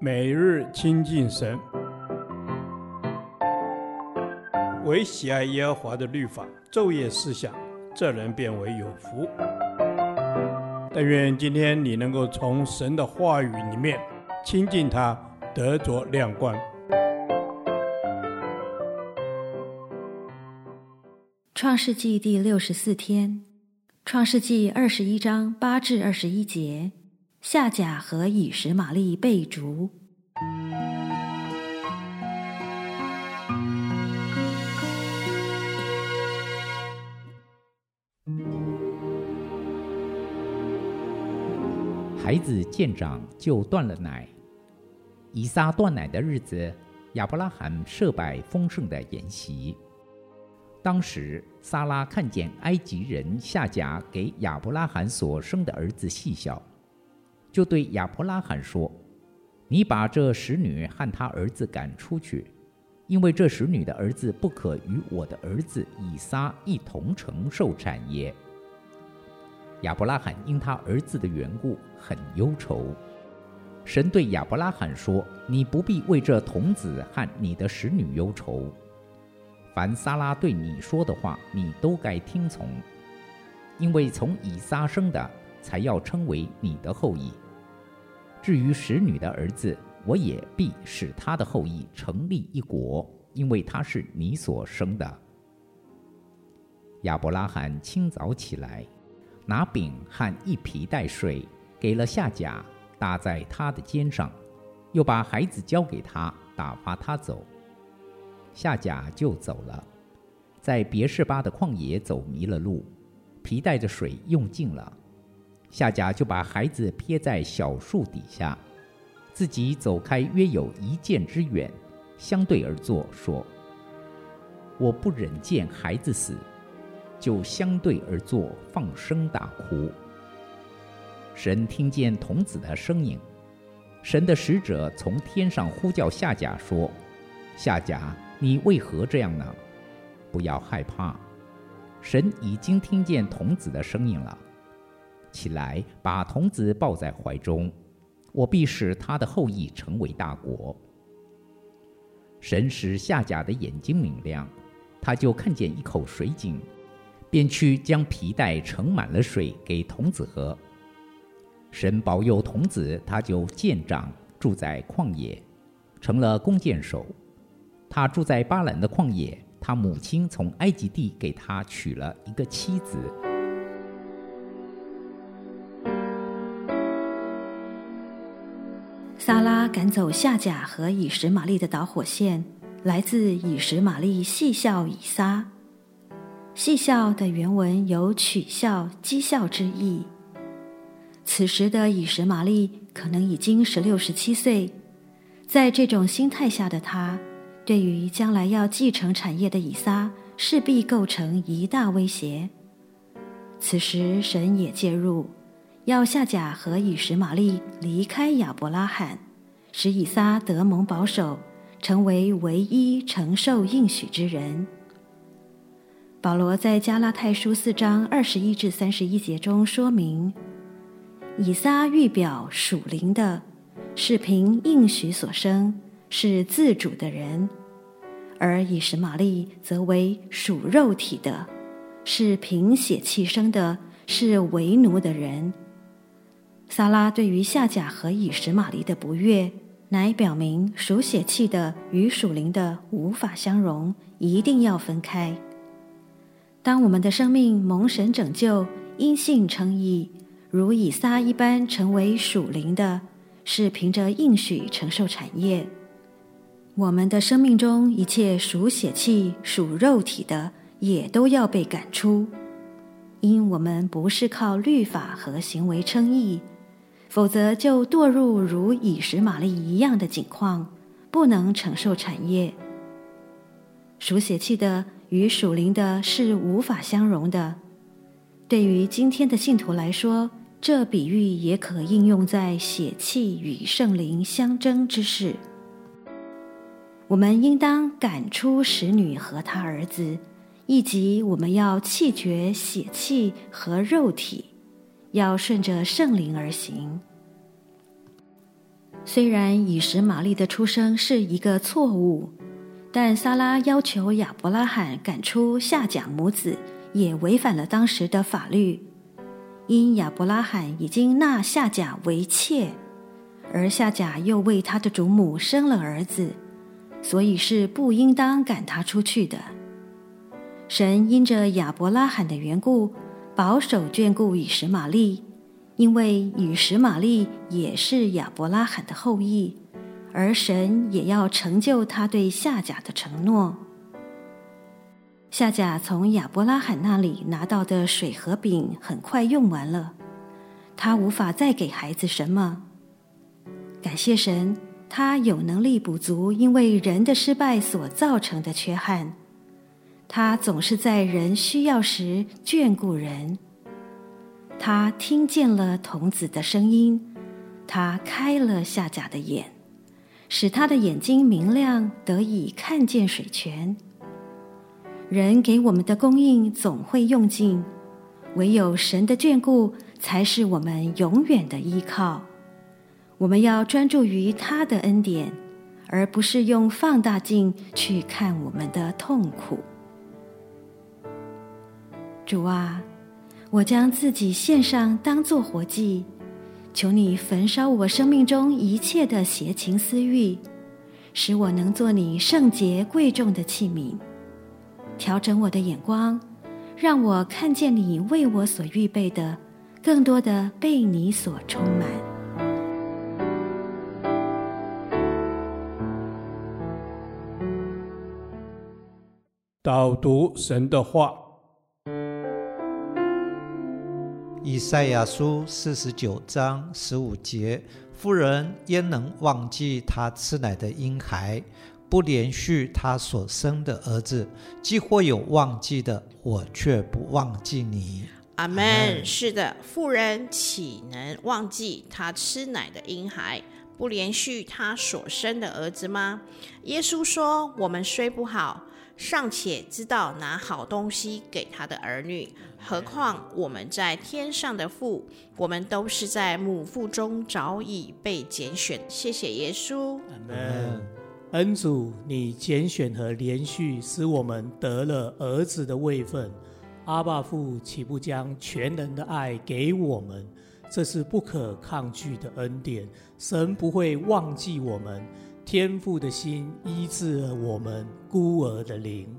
每日亲近神，唯喜爱耶和华的律法，昼夜思想，这人便为有福。但愿今天你能够从神的话语里面亲近他，得着亮光。创世纪第六十四天，创世纪二十一章八至二十一节。夏甲和以实玛利被逐。孩子渐长就断了奶。以撒断奶的日子，亚伯拉罕设摆丰盛的筵席。当时，撒拉看见埃及人夏甲给亚伯拉罕所生的儿子细小。就对亚伯拉罕说：“你把这使女和她儿子赶出去，因为这使女的儿子不可与我的儿子以撒一同承受产业。”亚伯拉罕因他儿子的缘故很忧愁。神对亚伯拉罕说：“你不必为这童子和你的使女忧愁。凡撒拉对你说的话，你都该听从，因为从以撒生的才要称为你的后裔。”至于使女的儿子，我也必使他的后裔成立一国，因为他是你所生的。亚伯拉罕清早起来，拿饼和一皮带水给了夏甲，搭在他的肩上，又把孩子交给他，打发他走。夏甲就走了，在别是巴的旷野走迷了路，皮带的水用尽了。夏甲就把孩子撇在小树底下，自己走开约有一箭之远，相对而坐，说：“我不忍见孩子死，就相对而坐，放声大哭。”神听见童子的声音，神的使者从天上呼叫夏甲说：“夏甲，你为何这样呢？不要害怕，神已经听见童子的声音了。”起来，把童子抱在怀中，我必使他的后裔成为大国。神使夏甲的眼睛明亮，他就看见一口水井，便去将皮带盛满了水给童子喝。神保佑童子，他就渐长，住在旷野，成了弓箭手。他住在巴兰的旷野，他母亲从埃及地给他娶了一个妻子。撒拉赶走夏甲和以实玛利的导火线，来自以实玛利戏笑以撒。戏笑的原文有取笑、讥笑之意。此时的以实玛利可能已经十六、十七岁，在这种心态下的他，对于将来要继承产业的以撒，势必构成一大威胁。此时神也介入。要夏甲和以实玛利离开亚伯拉罕，使以撒得蒙保守，成为唯一承受应许之人。保罗在加拉太书四章二十一至三十一节中说明，以撒预表属灵的，是凭应许所生，是自主的人；而以实玛利则为属肉体的，是凭血气生的，是为奴的人。撒拉对于夏甲和以实玛利的不悦，乃表明属血气的与属灵的无法相容，一定要分开。当我们的生命蒙神拯救，因信称义，如以撒一般成为属灵的，是凭着应许承受产业。我们的生命中一切属血气、属肉体的，也都要被赶出，因我们不是靠律法和行为称义。否则就堕入如以实玛利一样的境况，不能承受产业。属血气的与属灵的是无法相容的。对于今天的信徒来说，这比喻也可应用在血气与圣灵相争之事。我们应当赶出使女和她儿子，以及我们要弃绝血气和肉体。要顺着圣灵而行。虽然以实玛利的出生是一个错误，但撒拉要求亚伯拉罕赶出夏甲母子，也违反了当时的法律。因亚伯拉罕已经纳夏甲为妾，而夏甲又为他的主母生了儿子，所以是不应当赶他出去的。神因着亚伯拉罕的缘故，保守眷顾以实玛利。因为以实玛利也是亚伯拉罕的后裔，而神也要成就他对夏甲的承诺。夏甲从亚伯拉罕那里拿到的水和饼很快用完了，他无法再给孩子什么。感谢神，他有能力补足因为人的失败所造成的缺憾。他总是在人需要时眷顾人。他听见了童子的声音，他开了夏甲的眼，使他的眼睛明亮，得以看见水泉。人给我们的供应总会用尽，唯有神的眷顾才是我们永远的依靠。我们要专注于他的恩典，而不是用放大镜去看我们的痛苦。主啊。我将自己献上，当作活祭，求你焚烧我生命中一切的邪情私欲，使我能做你圣洁贵重的器皿。调整我的眼光，让我看见你为我所预备的，更多的被你所充满。导读神的话。以赛亚书四十九章十五节：妇人焉能忘记她吃奶的婴孩，不连续她所生的儿子？既或有忘记的，我却不忘记你。阿门。是的，妇人岂能忘记她吃奶的婴孩，不连续她所生的儿子吗？耶稣说：“我们虽不好。”尚且知道拿好东西给他的儿女，何况我们在天上的父？我们都是在母腹中早已被拣选。谢谢耶稣。阿门。恩主，你拣选和连续，使我们得了儿子的位分。阿爸父岂不将全能的爱给我们？这是不可抗拒的恩典。神不会忘记我们。天父的心医治了我们孤儿的灵，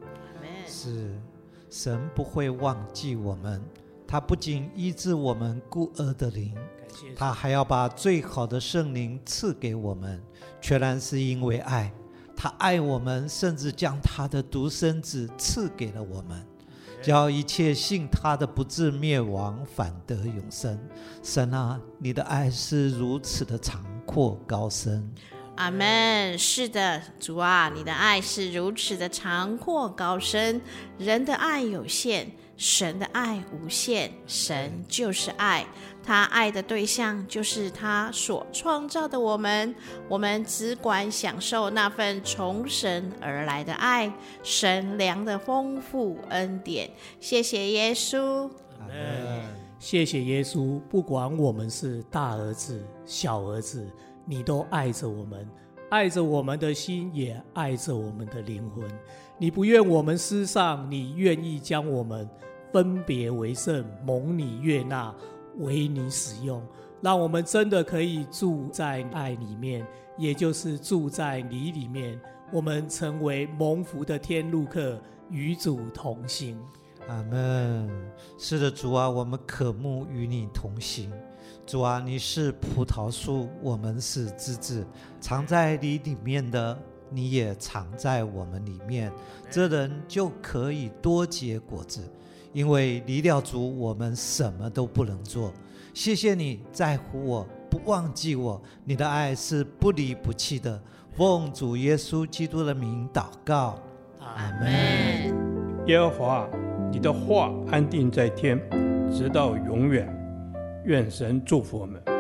是神不会忘记我们，他不仅医治我们孤儿的灵，他还要把最好的圣灵赐给我们，全然是因为爱，他爱我们，甚至将他的独生子赐给了我们，叫一切信他的不至灭亡，反得永生。神啊，你的爱是如此的长阔高深。阿门。是的，主啊，你的爱是如此的长阔高深。人的爱有限，神的爱无限。神就是爱，他爱的对象就是他所创造的我们。我们只管享受那份从神而来的爱，神良的丰富恩典。谢谢耶稣。阿门。谢谢耶稣，不管我们是大儿子、小儿子。你都爱着我们，爱着我们的心，也爱着我们的灵魂。你不愿我们失丧，你愿意将我们分别为圣，蒙你悦纳，为你使用，让我们真的可以住在爱里面，也就是住在你里面。我们成为蒙福的天路客，与主同行。阿门。是的，主啊，我们渴慕与你同行。主啊，你是葡萄树，我们是枝子，藏在你里面的，你也藏在我们里面，这人就可以多结果子。因为离了主，我们什么都不能做。谢谢你在乎我，不忘记我，你的爱是不离不弃的。奉主耶稣基督的名祷告，阿门。耶和华，你的话安定在天，直到永远。愿神祝福我们。